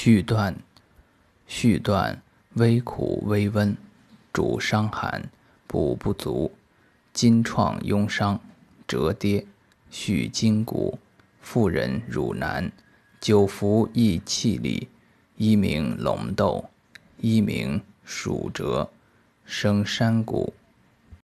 续断，续断，微苦微温，主伤寒，补不足，筋创痈伤，折跌，续筋骨，妇人乳难，久服益气力，一名龙豆，一名鼠折，生山谷。